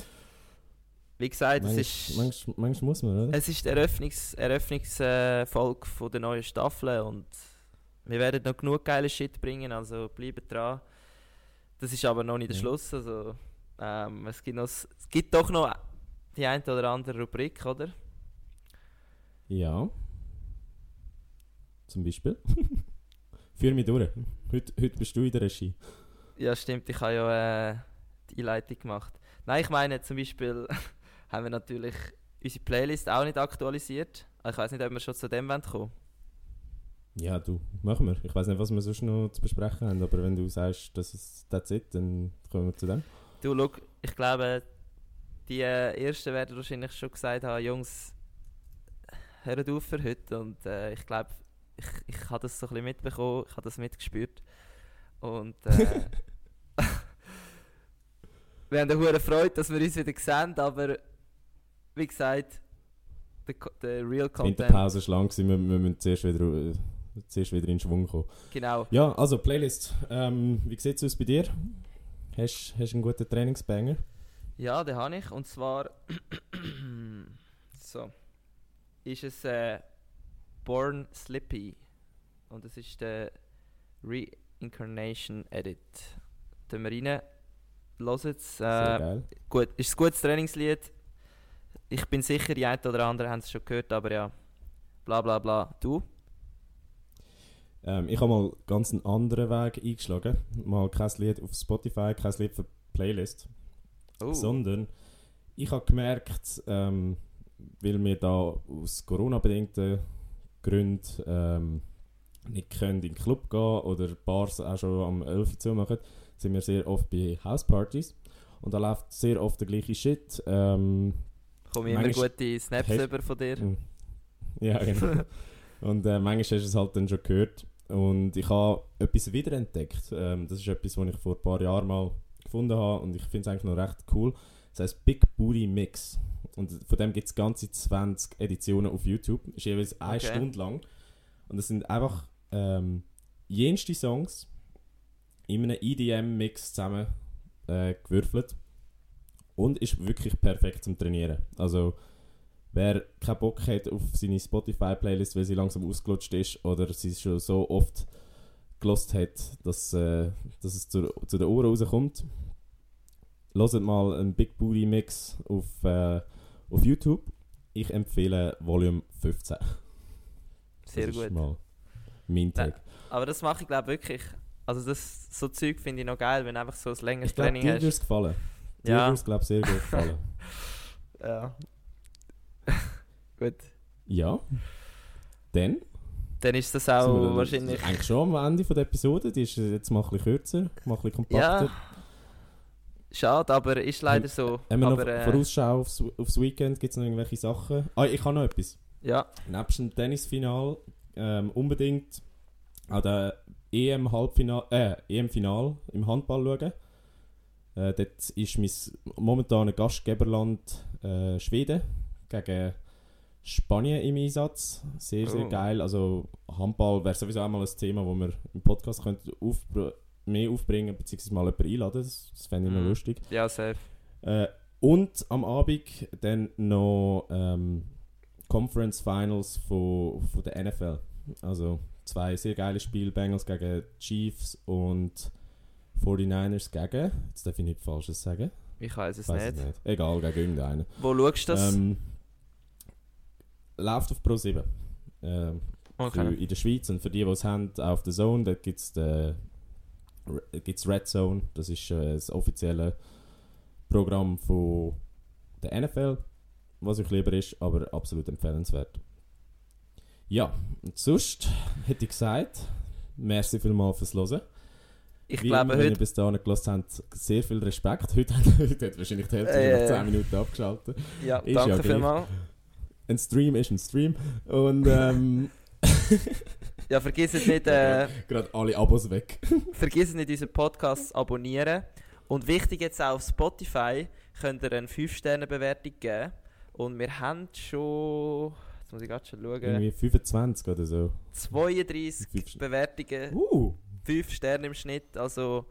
Wie gesagt, es Manchmal, ist, manchmal, manchmal muss man, oder? es ist die Eröffnungs Eröffnungsfolge von der neuen Staffel und wir werden noch genug geile Shit bringen, also bleibt dran. Das ist aber noch nicht der Ja. Schluss, also ähm, es, gibt noch, es gibt doch noch die eine oder andere Rubrik, oder? Ja. Zum Beispiel. Führ mich durch. Heute, heute bist du in der Regie. Ja, stimmt, ich habe ja äh, die Einleitung gemacht. Nein, ich meine, zum Beispiel haben wir natürlich unsere Playlist auch nicht aktualisiert. Ich weiß nicht, ob wir schon zu dem wollen kommen. Ja, du, machen wir. Ich weiß nicht, was wir sonst noch zu besprechen haben, aber wenn du sagst, dass es that's it, dann kommen wir zu dem. Du, schau, ich glaube, die äh, Ersten werden wahrscheinlich schon gesagt haben, Jungs, hört auf für heute. Und äh, ich glaube, ich, ich habe das so ein bisschen mitbekommen, ich habe das mitgespürt. Und äh, wir haben eine hohe Freude, dass wir uns wieder sehen, aber wie gesagt, der, der Real Die Content, Winterpause ist lang, wir, wir müssen zuerst wieder, äh, zuerst wieder in Schwung kommen. genau. Ja, also Playlist. Ähm, wie sieht es aus bei dir? Hast du einen guten Trainingsbanger? Ja, den habe ich. Und zwar so ist es äh, Born Slippy. Und das ist der Reincarnation Edit. Da wir rein. Es. Sehr Äh, gut, ist ein gutes Trainingslied. Ich bin sicher, die einen oder anderen haben es schon gehört, aber ja. Bla bla bla. Du? Ähm, ich habe mal ganz einen anderen Weg eingeschlagen. Mal kein Lied auf Spotify, kein Lied für Playlist. Oh. Sondern ich habe gemerkt, ähm, weil wir da aus Corona-bedingten Gründen ähm, nicht können in den Club gehen oder Bars auch schon am 11 Uhr zumachen, sind wir sehr oft bei Housepartys. Und da läuft sehr oft der gleiche Shit. Ähm, Komme ich immer gute Snaps über von dir. Mm. Ja, genau. und äh, manchmal hast du es halt dann schon gehört. Und ich habe etwas wiederentdeckt. Ähm, das ist etwas, was ich vor ein paar Jahren mal gefunden habe und ich finde es eigentlich noch recht cool. Das heißt Big Booty Mix. Und von dem gibt es ganze 20 Editionen auf YouTube. Ist jeweils eine Okay. Stunde lang. Und es sind einfach ähm, jenste Songs in einem EDM-Mix zusammen äh, gewürfelt. Und ist wirklich perfekt zum Trainieren. Also, wer keinen Bock hat auf seine Spotify-Playlist, weil sie langsam ausgelutscht ist oder sie schon so oft gelost hat, dass, äh, dass es zu, zu den Ohren rauskommt, hört mal einen Big Booty Mix auf, äh, auf YouTube. Ich empfehle Volume 15. Sehr das gut. Ist mal mein Take. Aber das mache ich glaube wirklich. Also das so Zeug finde ich noch geil, wenn du einfach so ein längeres Ich glaube, Training dir würde hast. es gefallen. Dir Ja. würde es, glaube ich, sehr gut gefallen. Ja. gut. ja. Dann Dann ist das auch wahrscheinlich. eigentlich schon am Ende von der Episode. Die ist jetzt mal ein bisschen kürzer, mal ein bisschen kompakter. Ja. Schade, aber ist leider so. Haben wir noch aber, äh, Vorausschau aufs, aufs Weekend? Gibt es noch irgendwelche Sachen? Ah, ich habe noch etwas. Ja, Nebst dem Tennisfinal ähm, unbedingt an der EM-Halbfinal, äh, EM-Final im Handball schauen. Äh, dort ist mein momentanes Gastgeberland äh, Schweden gegen Spanien im Einsatz. Sehr, sehr Oh. geil. Also Handball wäre sowieso auch mal ein Thema, wo wir im Podcast könnten aufbr mehr aufbringen beziehungsweise mal jemanden einladen. Das, das fände ich noch Mhm. lustig. ja, safe. Äh, und am Abend dann noch ähm, Conference Finals von, von der NFL. Also zwei sehr geile Spiele, Bengals gegen Chiefs und 49ers gegen, jetzt darf ich nichts Falsches sagen, Ich weiß es Weiss nicht. es nicht. Egal, gegen irgendeinen. Wo schaust du das? Ähm, läuft auf Pro 7. Ähm, okay. in der Schweiz und für die, die es haben, auf der Zone, da gibt es gibt's Red Zone, das ist äh, das offizielle Programm von der NFL, was euch lieber ist, aber absolut empfehlenswert. Ja, und sonst hätte ich gesagt, merci vielmals fürs Hören. Ich Wie glaube wenn ihr heute. bis dahin gelassen habt, sehr viel Respekt. Heute, heute hat wahrscheinlich die Hälfte Äh. nach 10 Minuten abgeschaltet. Ja, ist danke ja vielmals. Ein Stream ist ein Stream und ähm, Ja, vergiss es nicht, äh, gerade alle Abos weg. vergiss es nicht, unseren Podcast zu abonnieren. Und wichtig jetzt auch auf Spotify könnt ihr eine 5-Sterne-Bewertung geben. Und wir haben schon. Jetzt muss ich gerade schon schauen. Irgendwie 25 oder so. 32 Fünf- Bewertungen, Uh! 5 Sterne im Schnitt. Also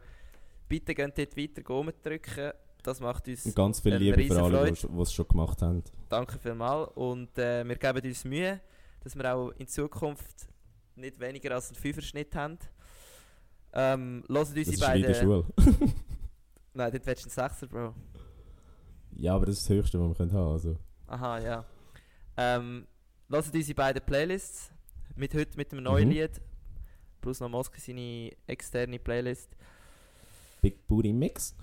bitte geht dort weiter Daumen drücken. Das macht uns Und ganz viel Liebe für alle, die es schon gemacht haben. Danke vielmals und äh, wir geben uns Mühe, dass wir auch in Zukunft nicht weniger als einen Fünferschnitt haben. Ähm, hören Das unsere ist wie in der beiden... Schule. Nein, dort willst du einen Sechser, Bro. Ja, aber das ist das Höchste, was wir können haben also. Aha, ja. Ähm, hören unsere beiden Playlists. Mit heute mit einem neuen Mhm. Lied. Plus noch Moski seine externe Playlist. Big Booty Mix.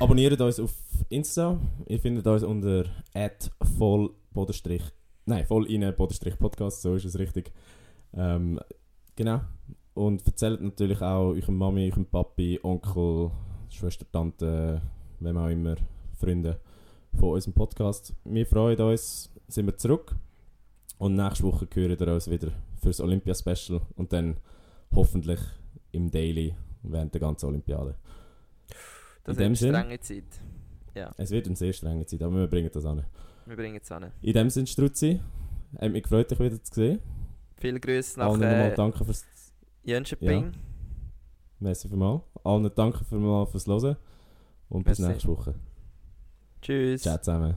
Abonniert uns auf Insta. Ihr findet uns unter voll. Nein, voll in Podcast, so ist es richtig. Ähm, genau. Und erzählt natürlich auch eurem Mami, eurem Papi, Onkel, Schwester, Tante, wem auch immer, Freunde von unserem Podcast. Wir freuen uns, sind wir zurück. Und nächste Woche hören ihr uns wieder fürs Olympia-Special und dann hoffentlich im Daily während der ganzen Olympiade. Das ist eine Sinn- strenge Zeit. Ja, Es wird eine sehr strenge Zeit, aber wir bringen das an. wir bringen es an. In dem Sinne, Struzzi, hat mich gefreut, dich wieder zu sehen. Viele Grüße nach Allen äh, danke fürs Jönschenping. Ja. Merci vielmals. Allen danke vielmals fürs Hören und bis nächste Woche. Tschüss. Ciao zusammen.